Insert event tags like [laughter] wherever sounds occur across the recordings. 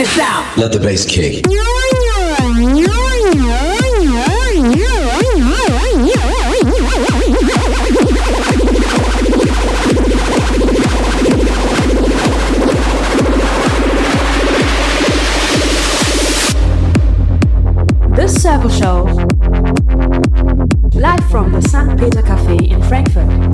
this out. Let the bass kick. The Circle Show. Live from the St. Peter Cafe in Frankfurt.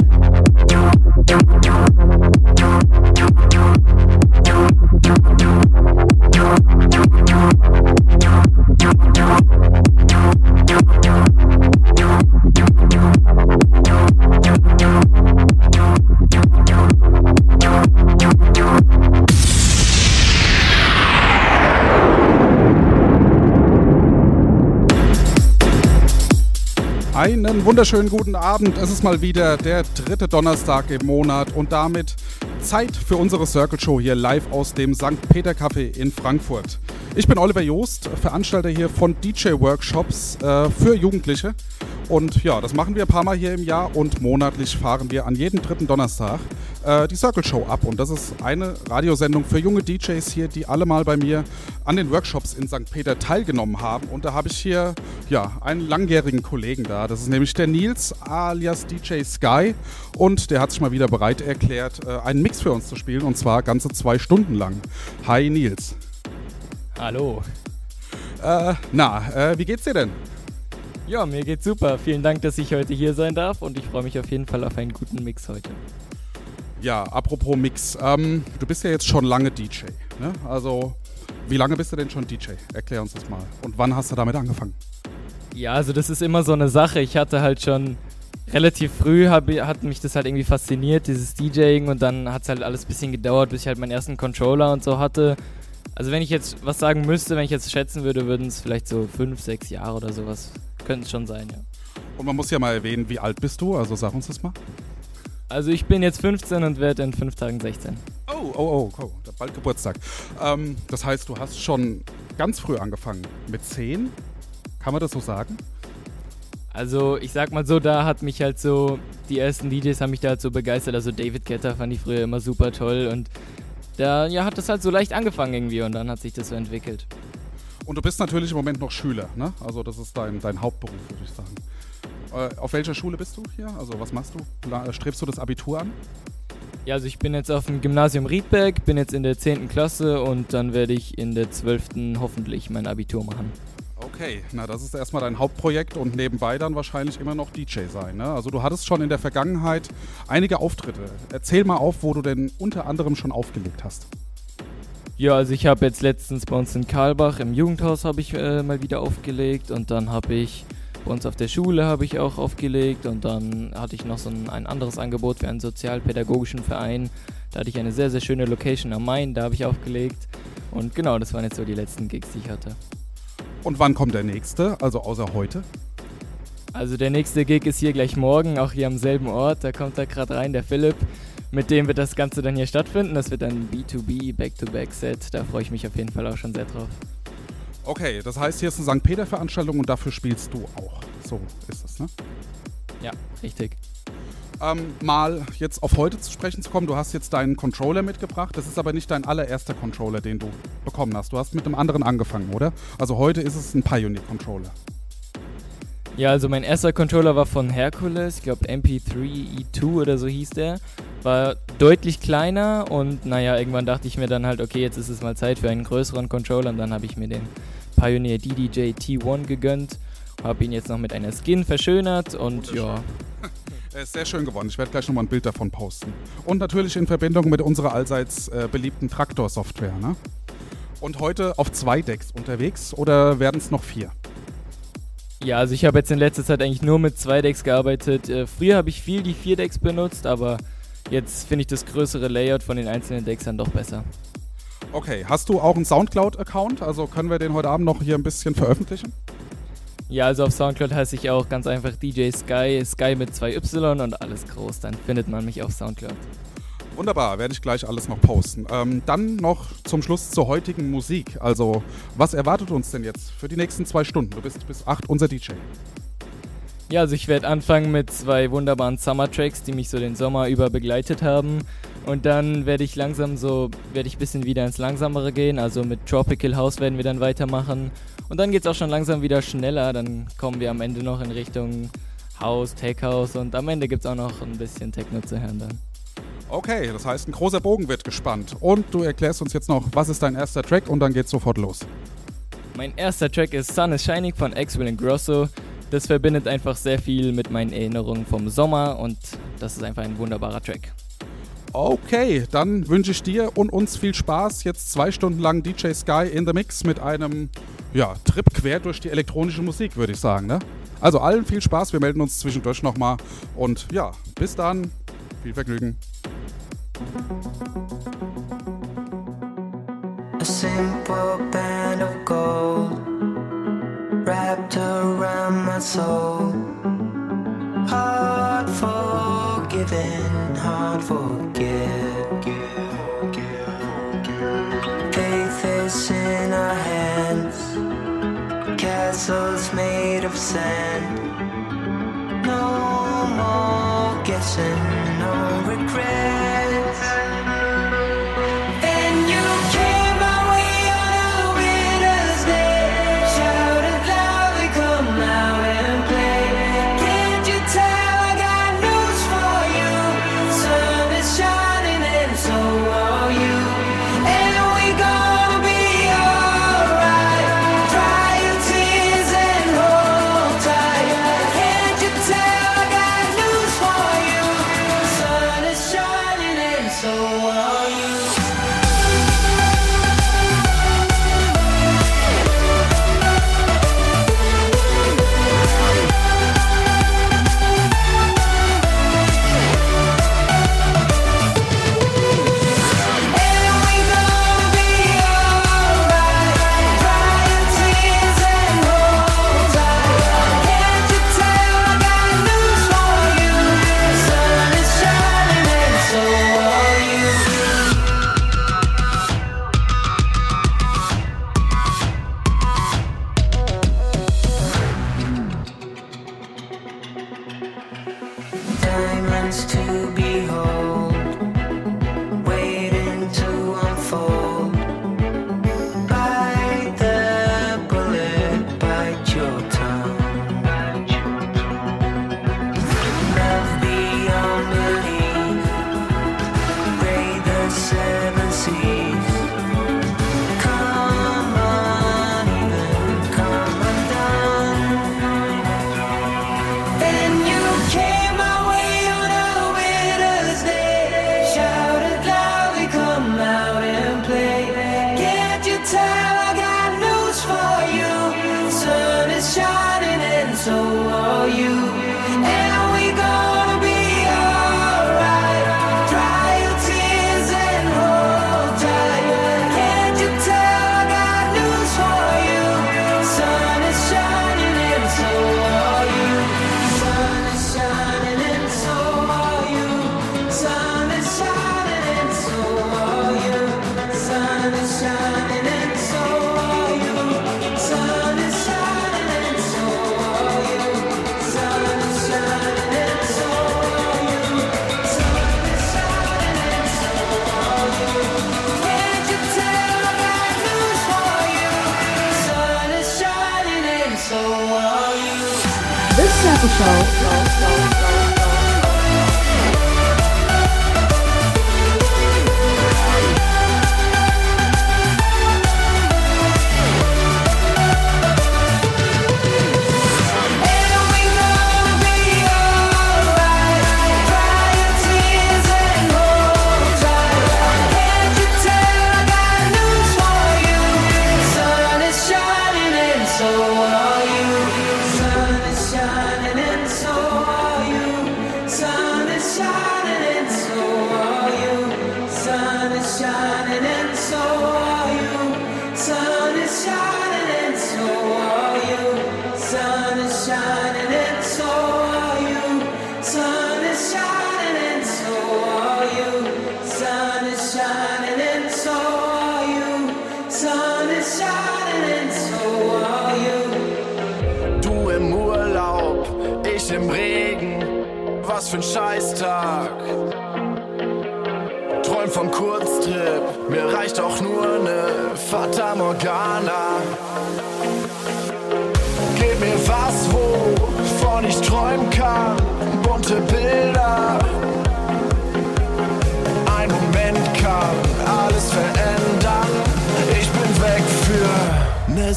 Wunderschönen guten Abend. Es ist mal wieder der dritte Donnerstag im Monat und damit Zeit für unsere Circle Show hier live aus dem St. Peter Café in Frankfurt. Ich bin Oliver Joost, Veranstalter hier von DJ Workshops äh, für Jugendliche. Und ja, das machen wir ein paar Mal hier im Jahr und monatlich fahren wir an jedem dritten Donnerstag äh, die Circle Show ab. Und das ist eine Radiosendung für junge DJs hier, die alle mal bei mir an den Workshops in St. Peter teilgenommen haben. Und da habe ich hier ja, einen langjährigen Kollegen da. Das ist nämlich der Nils alias DJ Sky. Und der hat sich mal wieder bereit erklärt, äh, einen Mix für uns zu spielen. Und zwar ganze zwei Stunden lang. Hi Nils. Hallo. Äh, na, äh, wie geht's dir denn? Ja, mir geht's super. Vielen Dank, dass ich heute hier sein darf und ich freue mich auf jeden Fall auf einen guten Mix heute. Ja, apropos Mix. Ähm, du bist ja jetzt schon lange DJ. Ne? Also, wie lange bist du denn schon DJ? Erklär uns das mal. Und wann hast du damit angefangen? Ja, also das ist immer so eine Sache. Ich hatte halt schon relativ früh, hab, hat mich das halt irgendwie fasziniert, dieses DJing und dann hat es halt alles ein bisschen gedauert, bis ich halt meinen ersten Controller und so hatte. Also wenn ich jetzt was sagen müsste, wenn ich jetzt schätzen würde, würden es vielleicht so fünf, sechs Jahre oder sowas. Könnte es schon sein, ja. Und man muss ja mal erwähnen, wie alt bist du? Also sag uns das mal. Also ich bin jetzt 15 und werde in fünf Tagen 16. Oh, oh, oh, oh bald Geburtstag. Ähm, das heißt, du hast schon ganz früh angefangen. Mit 10? Kann man das so sagen? Also ich sag mal so, da hat mich halt so, die ersten DJs haben mich da halt so begeistert. Also David Guetta fand ich früher immer super toll und da ja, hat das halt so leicht angefangen irgendwie und dann hat sich das so entwickelt. Und du bist natürlich im Moment noch Schüler, ne? Also das ist dein, dein Hauptberuf, würde ich sagen. Äh, auf welcher Schule bist du hier? Also was machst du? La strebst du das Abitur an? Ja, also ich bin jetzt auf dem Gymnasium Riedberg, bin jetzt in der 10. Klasse und dann werde ich in der 12. hoffentlich mein Abitur machen. Okay, na das ist erstmal dein Hauptprojekt und nebenbei dann wahrscheinlich immer noch DJ sein. Ne? Also du hattest schon in der Vergangenheit einige Auftritte. Erzähl mal auf, wo du denn unter anderem schon aufgelegt hast. Ja, also ich habe jetzt letztens bei uns in Karlbach im Jugendhaus habe ich äh, mal wieder aufgelegt und dann habe ich bei uns auf der Schule habe ich auch aufgelegt und dann hatte ich noch so ein, ein anderes Angebot für einen sozialpädagogischen Verein. Da hatte ich eine sehr, sehr schöne Location am Main, da habe ich aufgelegt. Und genau, das waren jetzt so die letzten Gigs, die ich hatte. Und wann kommt der nächste, also außer heute? Also der nächste Gig ist hier gleich morgen, auch hier am selben Ort. Da kommt da gerade rein der Philipp. Mit dem wird das Ganze dann hier stattfinden. Das wird ein B2B, Back-to-Back-Set. Da freue ich mich auf jeden Fall auch schon sehr drauf. Okay, das heißt, hier ist eine St. Peter-Veranstaltung und dafür spielst du auch. So ist es, ne? Ja, richtig. Ähm, mal jetzt auf heute zu sprechen zu kommen. Du hast jetzt deinen Controller mitgebracht. Das ist aber nicht dein allererster Controller, den du bekommen hast. Du hast mit einem anderen angefangen, oder? Also heute ist es ein Pioneer-Controller. Ja, also mein erster Controller war von Hercules, ich glaube MP3E2 oder so hieß der. War deutlich kleiner und naja, irgendwann dachte ich mir dann halt, okay, jetzt ist es mal Zeit für einen größeren Controller und dann habe ich mir den Pioneer DDJ T1 gegönnt, habe ihn jetzt noch mit einer Skin verschönert und ja. [laughs] Er ist sehr schön geworden. Ich werde gleich nochmal ein Bild davon posten. Und natürlich in Verbindung mit unserer allseits äh, beliebten Traktor-Software. Ne? Und heute auf zwei Decks unterwegs oder werden es noch vier? Ja, also ich habe jetzt in letzter Zeit eigentlich nur mit zwei Decks gearbeitet. Äh, früher habe ich viel die vier Decks benutzt, aber jetzt finde ich das größere Layout von den einzelnen Decks dann doch besser. Okay, hast du auch einen Soundcloud-Account? Also können wir den heute Abend noch hier ein bisschen veröffentlichen? Ja, also auf Soundcloud heiße ich auch ganz einfach DJ Sky, Sky mit zwei Y und alles groß. Dann findet man mich auf Soundcloud. Wunderbar, werde ich gleich alles noch posten. Ähm, dann noch zum Schluss zur heutigen Musik. Also, was erwartet uns denn jetzt für die nächsten zwei Stunden? Du bist bis 8 unser DJ. Ja, also ich werde anfangen mit zwei wunderbaren Summer-Tracks, die mich so den Sommer über begleitet haben. Und dann werde ich langsam so, werde ich ein bisschen wieder ins Langsamere gehen. Also mit Tropical House werden wir dann weitermachen. Und dann geht es auch schon langsam wieder schneller. Dann kommen wir am Ende noch in Richtung House, Tech House und am Ende gibt es auch noch ein bisschen Techno zu hören dann. Okay, das heißt, ein großer Bogen wird gespannt. Und du erklärst uns jetzt noch, was ist dein erster Track und dann geht's sofort los. Mein erster Track ist Sun is Shining von Axwell Grosso. Das verbindet einfach sehr viel mit meinen Erinnerungen vom Sommer und das ist einfach ein wunderbarer Track. Okay, dann wünsche ich dir und uns viel Spaß. Jetzt zwei Stunden lang DJ Sky in the Mix mit einem ja, Trip quer durch die elektronische Musik, würde ich sagen. Ne? Also allen viel Spaß, wir melden uns zwischendurch nochmal und ja, bis dann, viel Vergnügen. A simple band of gold wrapped around my soul. Hard forgiven, hard forget. Faith is in our hands, castles made of sand. No more guessing, no regrets.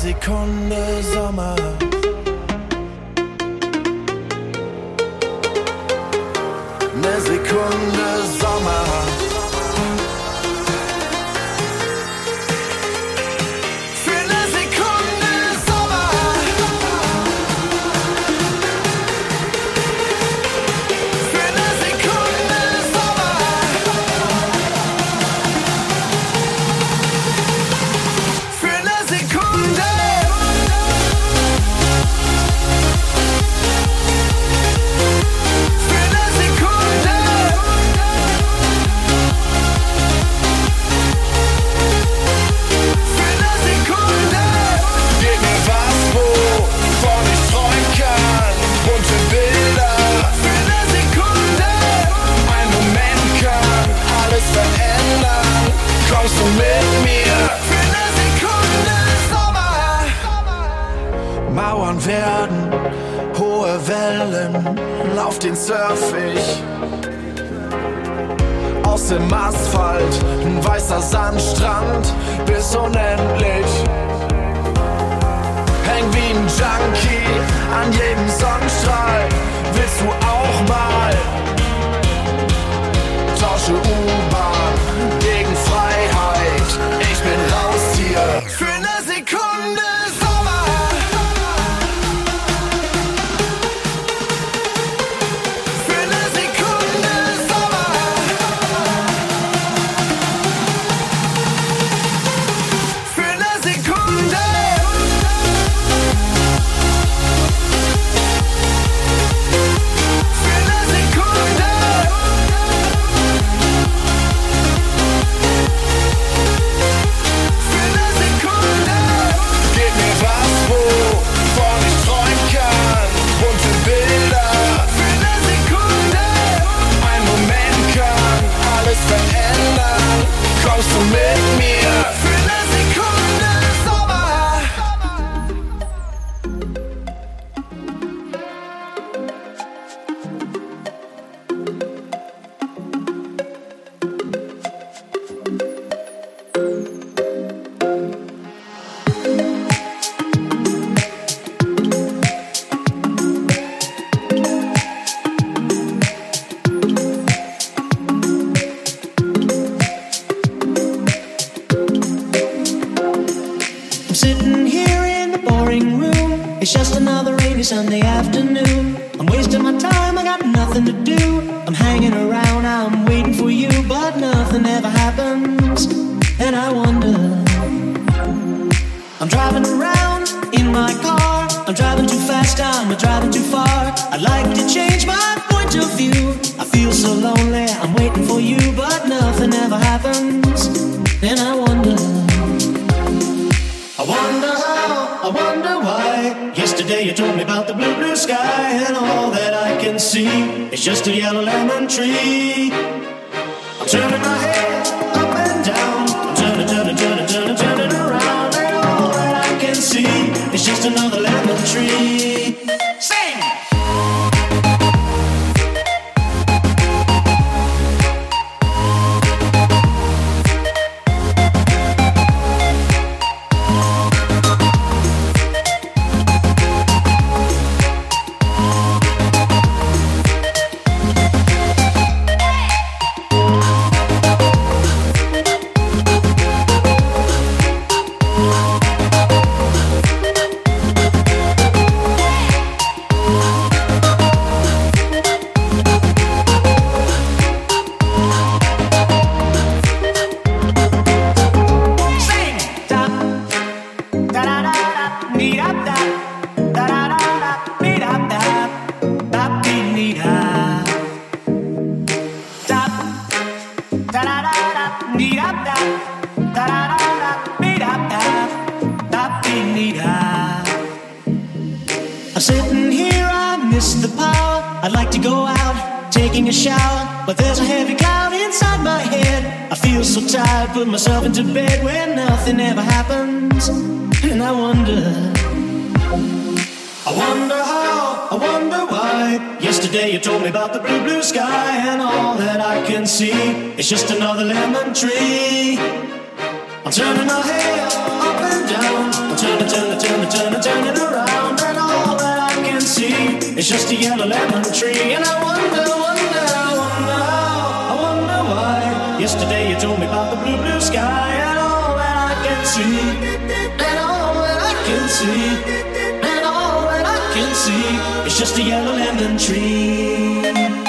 Sekunde Sommer. den surf ich. Aus dem Asphalt, ein weißer Sandstrand, bis unendlich. Häng wie ein Junkie an jedem Sonnenstrahl. Willst du auch mal? Tausche Uhr. cloud inside my head. I feel so tired, put myself into bed where nothing ever happens. And I wonder, I wonder how, I wonder why. Yesterday you told me about the blue, blue sky, and all that I can see is just another lemon tree. I'm turning my head up and down, I'm turning, turning, turning, turning, turning around, and all that I can see is just a yellow lemon tree, and I wonder. Yesterday you told me about the blue, blue sky, and all that I can see, and all that I can see, and all that I can see. Is just a yellow lemon tree.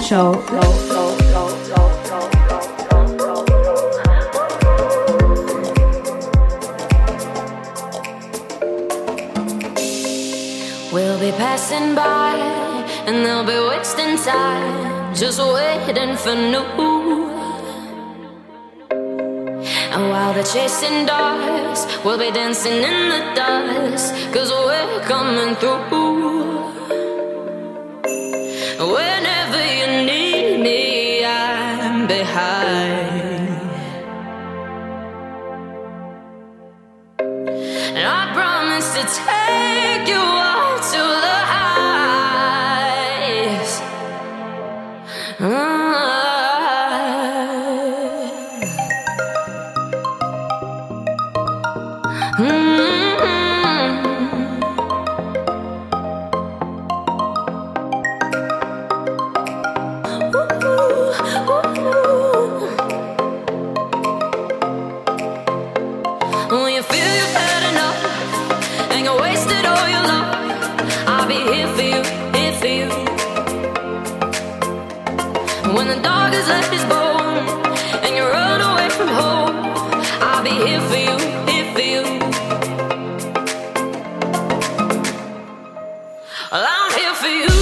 Show. We'll be passing by, and they'll be wasting time, just waiting for new. And while they're chasing dogs, we'll be dancing in the dust, cause we're coming through. feel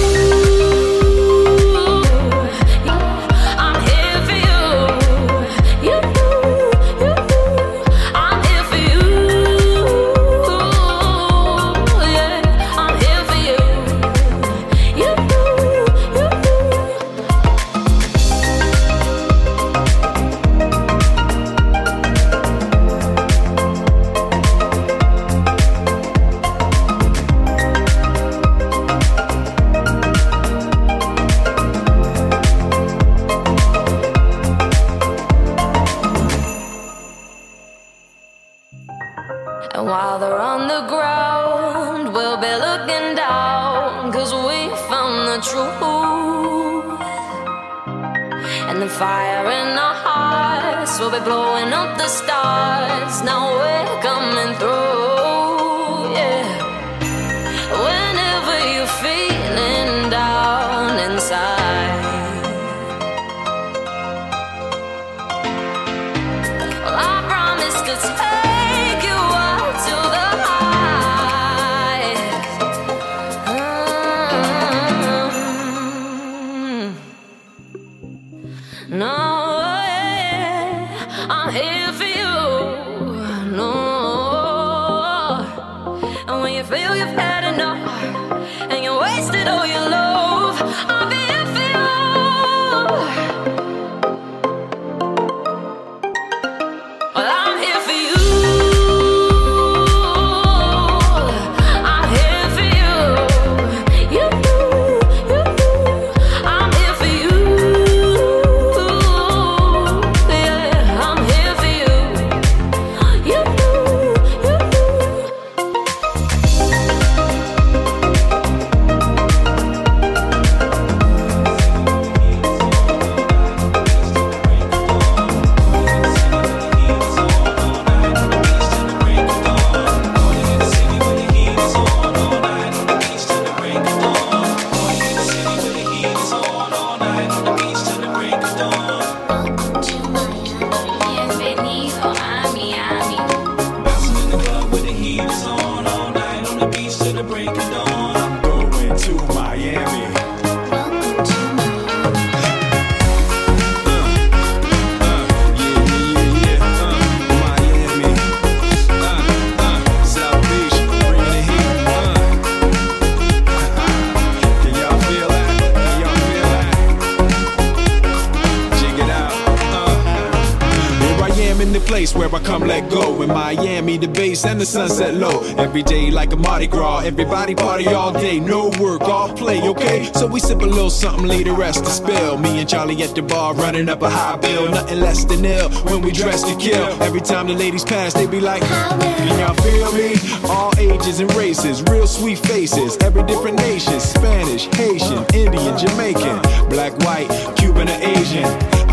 the sunset low. Every day like a Mardi Gras. Everybody party all day, no work, all play, okay? So we sip a little something, lay the rest to spill. Me and Charlie at the bar running up a high bill. Nothing less than ill when we dress to kill. Every time the ladies pass, they be like, Can y'all feel me? All ages and races, real sweet faces. Every different nation Spanish, Haitian, Indian, Jamaican, black, white, Cuban, or Asian.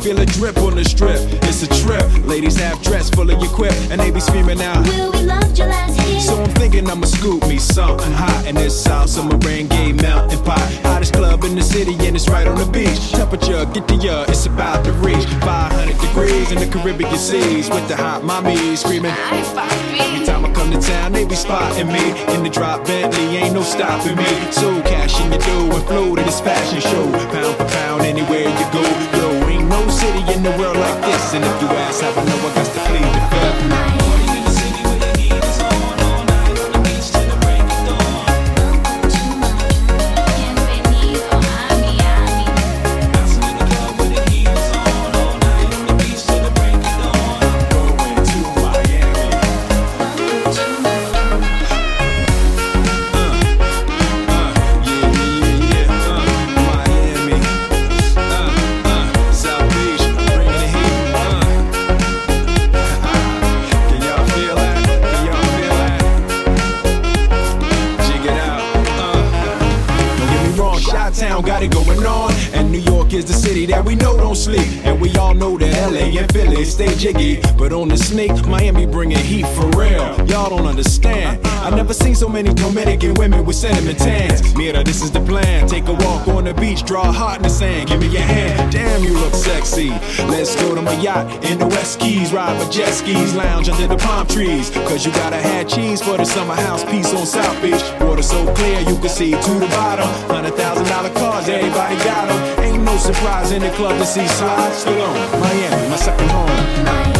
feel a drip on the strip. It's a trip. Ladies half dressed, full of your quip, and they be screaming out. Will we loved you last year? So I'm thinking I'ma scoop me something hot in this South Summer rain gay mountain pot. Hottest club in the city and it's right on the beach. Temperature, get to ya, it's about to reach 500 degrees in the Caribbean seas with the hot mommies screaming. Every time I come to town, they be spotting me in the drop Bentley, ain't no stopping me. So cash in your dough and flow to this fashion show, pound for pound anywhere you go. Yo, no city in the world like this, and if you ask how I know, I got to plead the fifth. Stay jiggy, but on the snake, Miami bringing heat for real. Y'all don't understand. Never seen so many Dominican women with cinnamon tans. Mira, this is the plan. Take a walk on the beach, draw a heart in the sand. Give me your hand. Damn, you look sexy. Let's go to my yacht in the West Keys, ride my jet skis, lounge under the palm trees. Cause you gotta have cheese for the summer house piece on South Beach. Water so clear you can see to the bottom. Hundred thousand dollar cars, everybody got them. Ain't no surprise in the club to see slides. Still on Miami, my second home.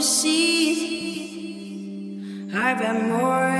Promises I've got more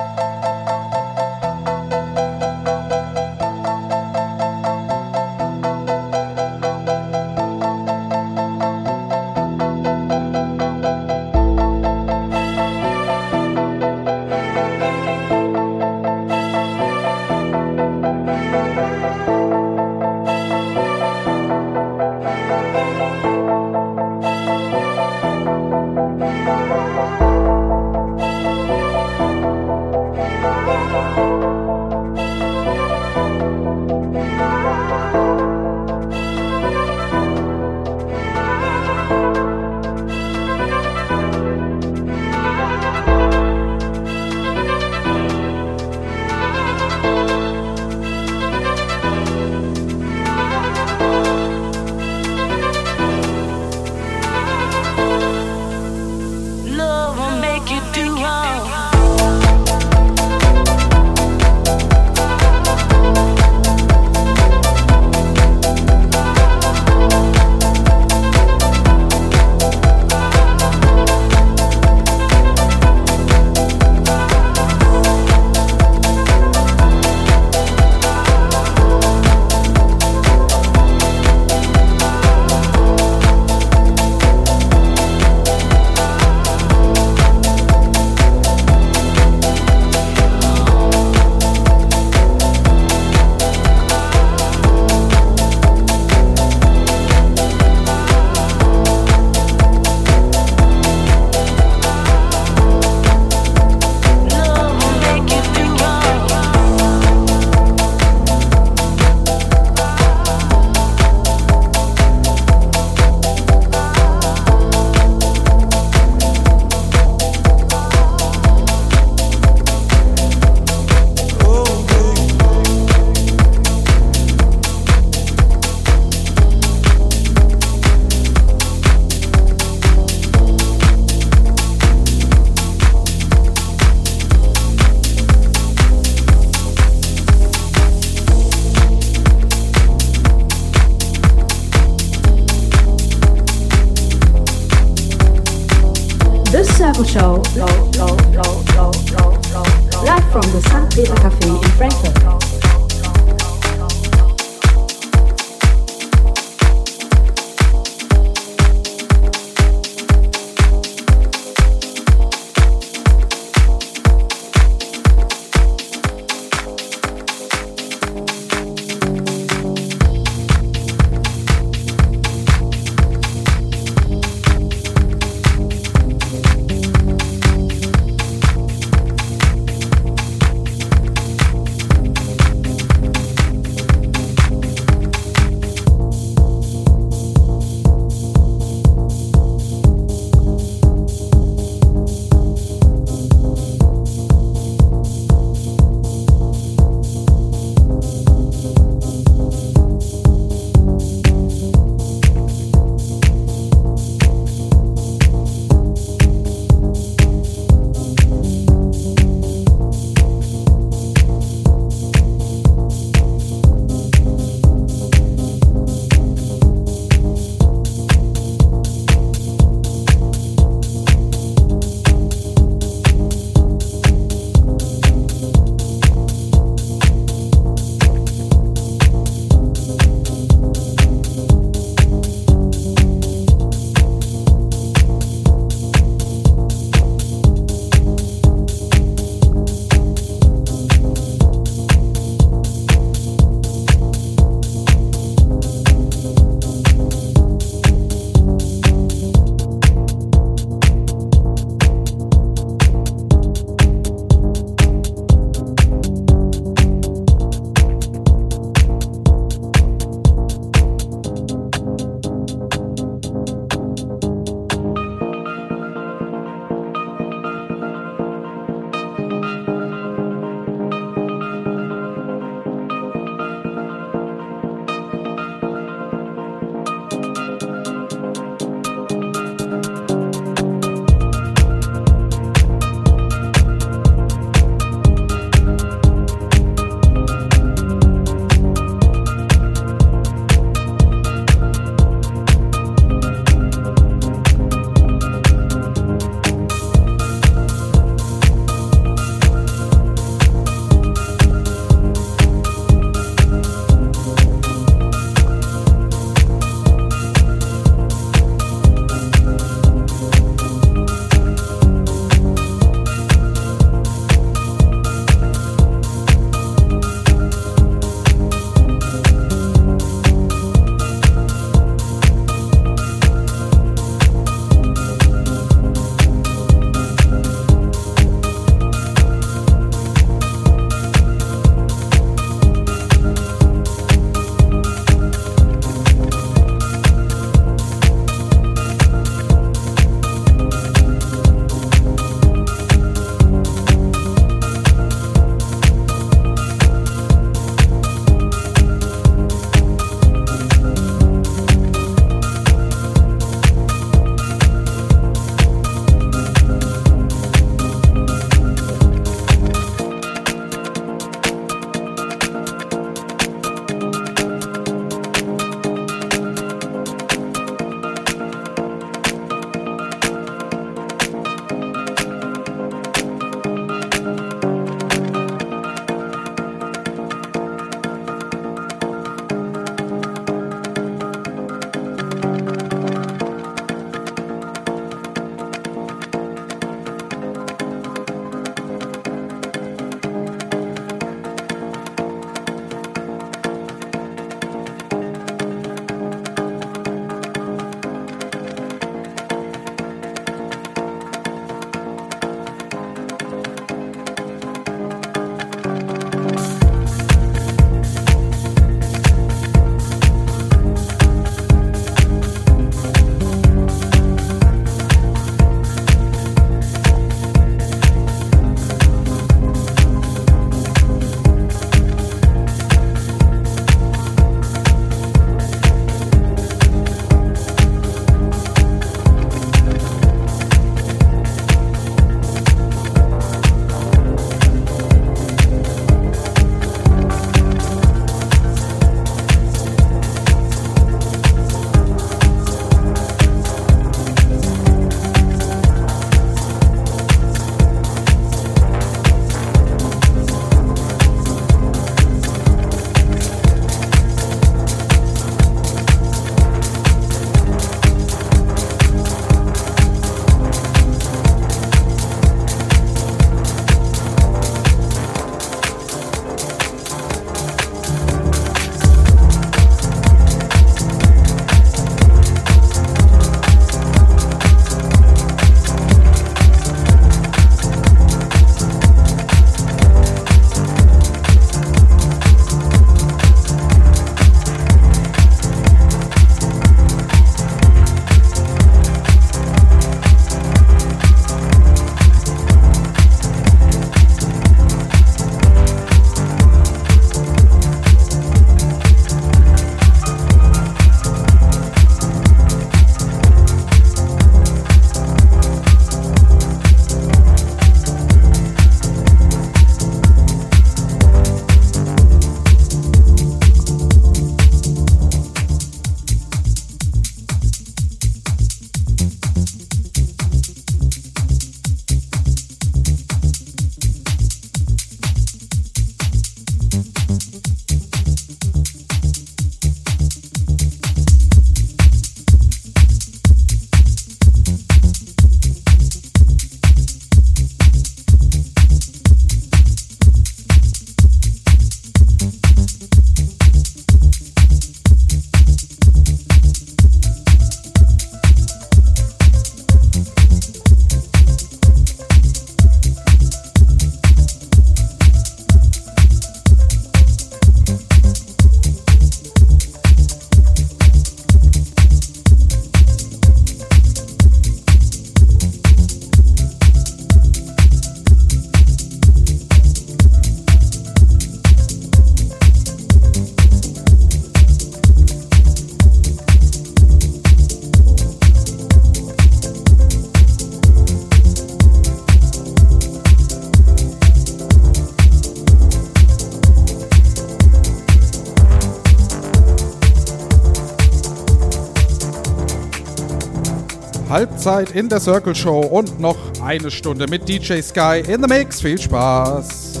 Halbzeit in der Circle Show und noch eine Stunde mit DJ Sky in the Mix. Viel Spaß!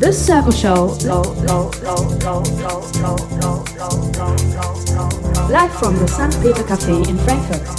This Circle Show, live from the St. Peter Cafe in Frankfurt.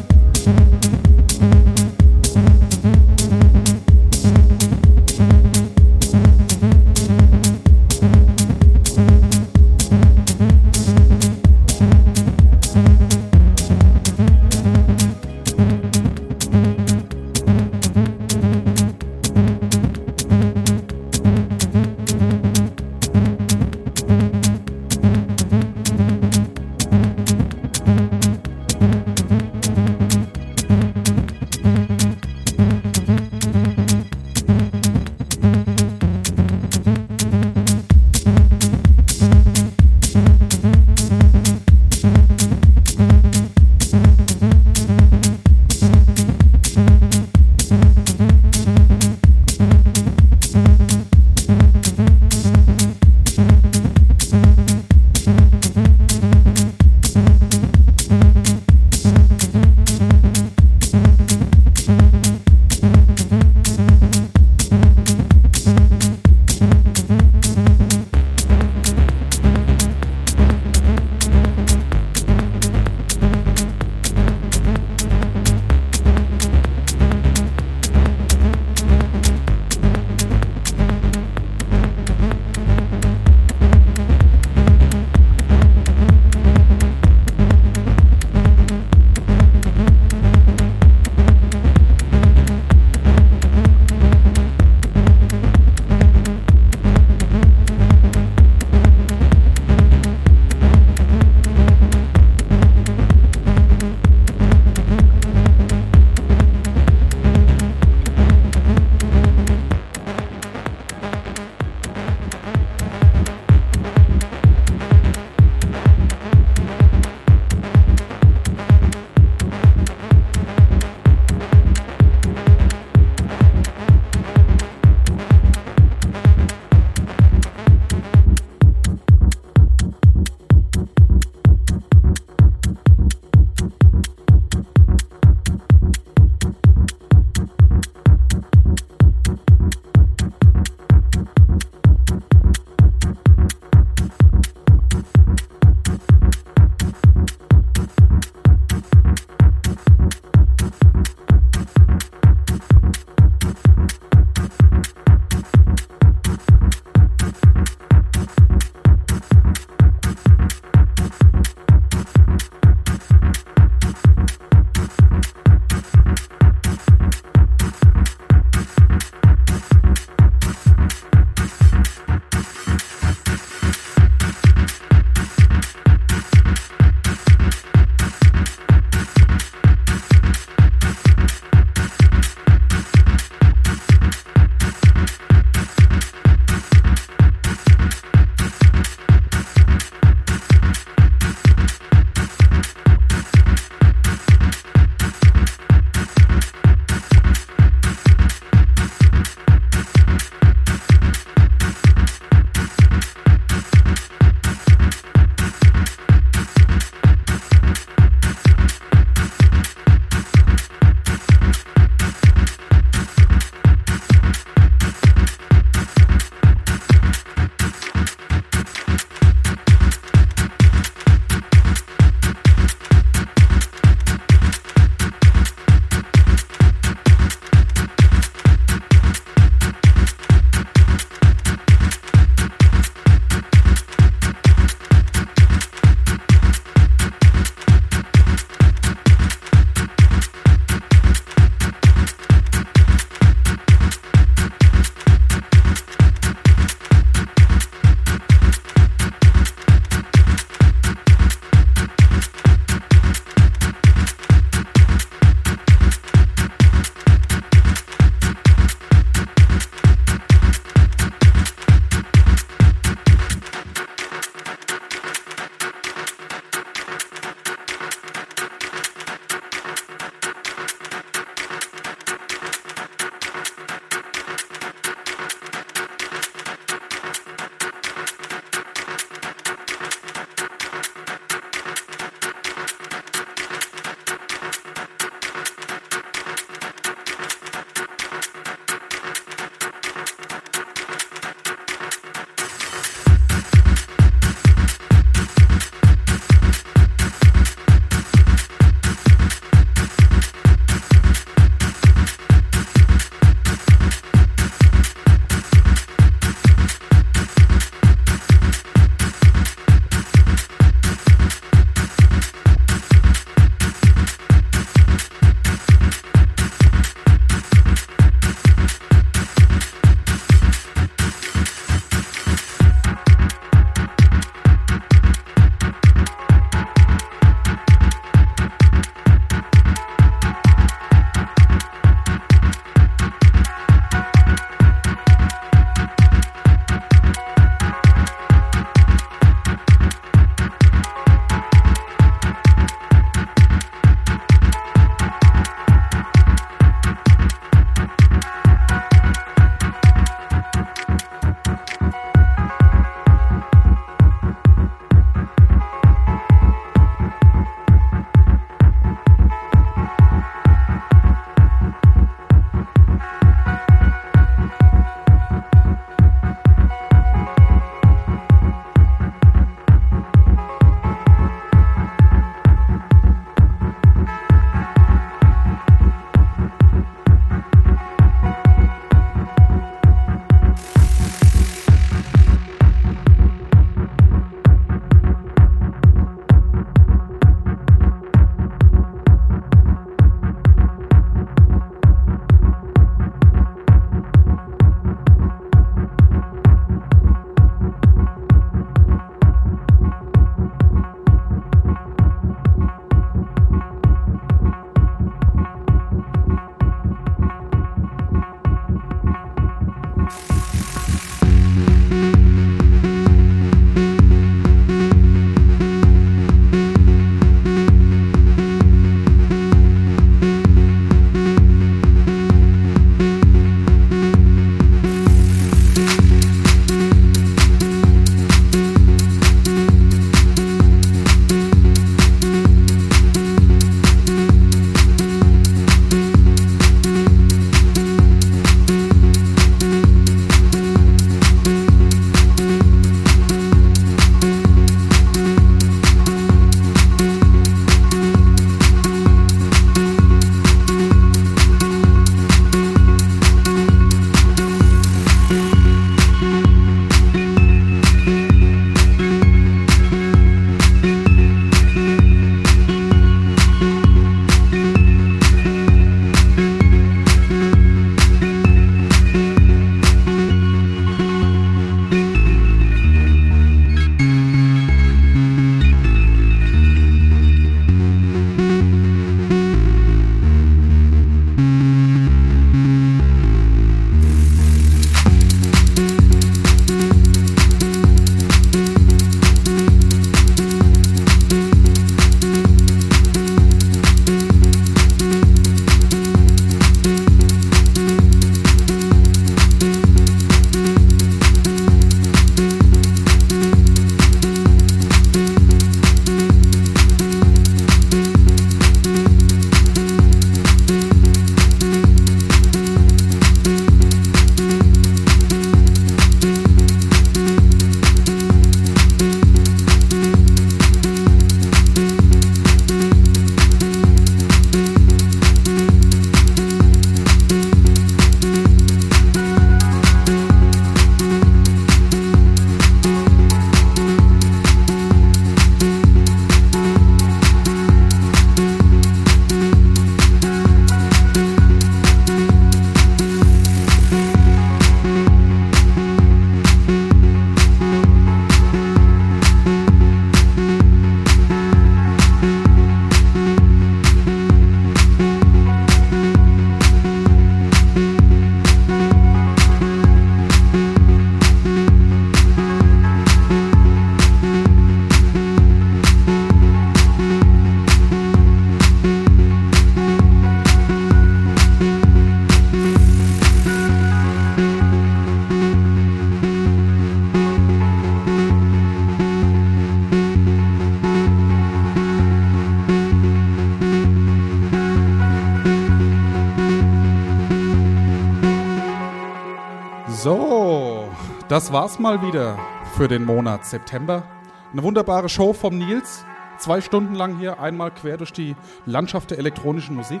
Das war's mal wieder für den Monat September. Eine wunderbare Show vom Nils. Zwei Stunden lang hier, einmal quer durch die Landschaft der elektronischen Musik.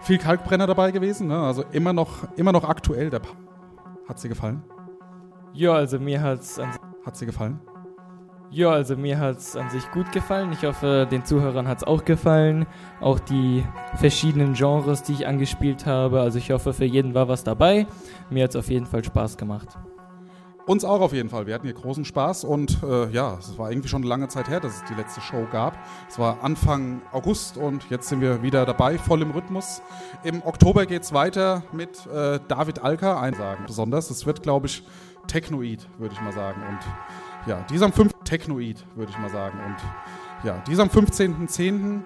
Viel Kalkbrenner dabei gewesen, ne? also immer noch, immer noch aktuell. Der Hat sie gefallen? Ja, also mir hat's an, Hat sie gefallen? ja, also mir hat's an sich gut gefallen. Ich hoffe, den Zuhörern hat's auch gefallen. Auch die verschiedenen Genres, die ich angespielt habe. Also ich hoffe, für jeden war was dabei. Mir hat's auf jeden Fall Spaß gemacht. Uns auch auf jeden Fall. Wir hatten hier großen Spaß und äh, ja, es war irgendwie schon eine lange Zeit her, dass es die letzte Show gab. Es war Anfang August und jetzt sind wir wieder dabei, voll im Rhythmus. Im Oktober geht's weiter mit äh, David Alka, ein sagen besonders. Es wird, glaube ich, Technoid, würde ich mal sagen. Und ja, dieser am 5. Technoid, würde ich mal sagen. Und ja, dieser am 15.10.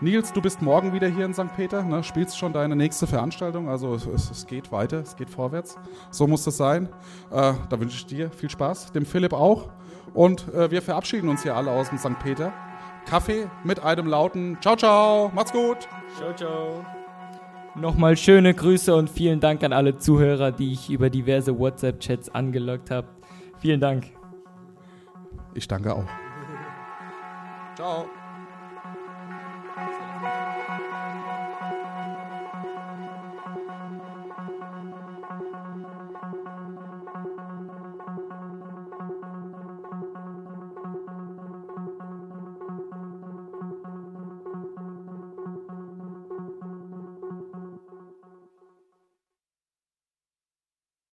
Nils, du bist morgen wieder hier in St. Peter, ne? spielst schon deine nächste Veranstaltung, also es, es, geht weiter, es geht vorwärts. So muss das sein. Äh, da wünsche ich dir viel Spaß, dem Philipp auch. Und äh, wir verabschieden uns hier alle aus dem St. Peter. Kaffee mit einem lauten Ciao, ciao, macht's gut. Ciao, ciao. Nochmal schöne Grüße und vielen Dank an alle Zuhörer, die ich über diverse WhatsApp-Chats angelockt habe. Vielen Dank. Ich danke auch. Ciao.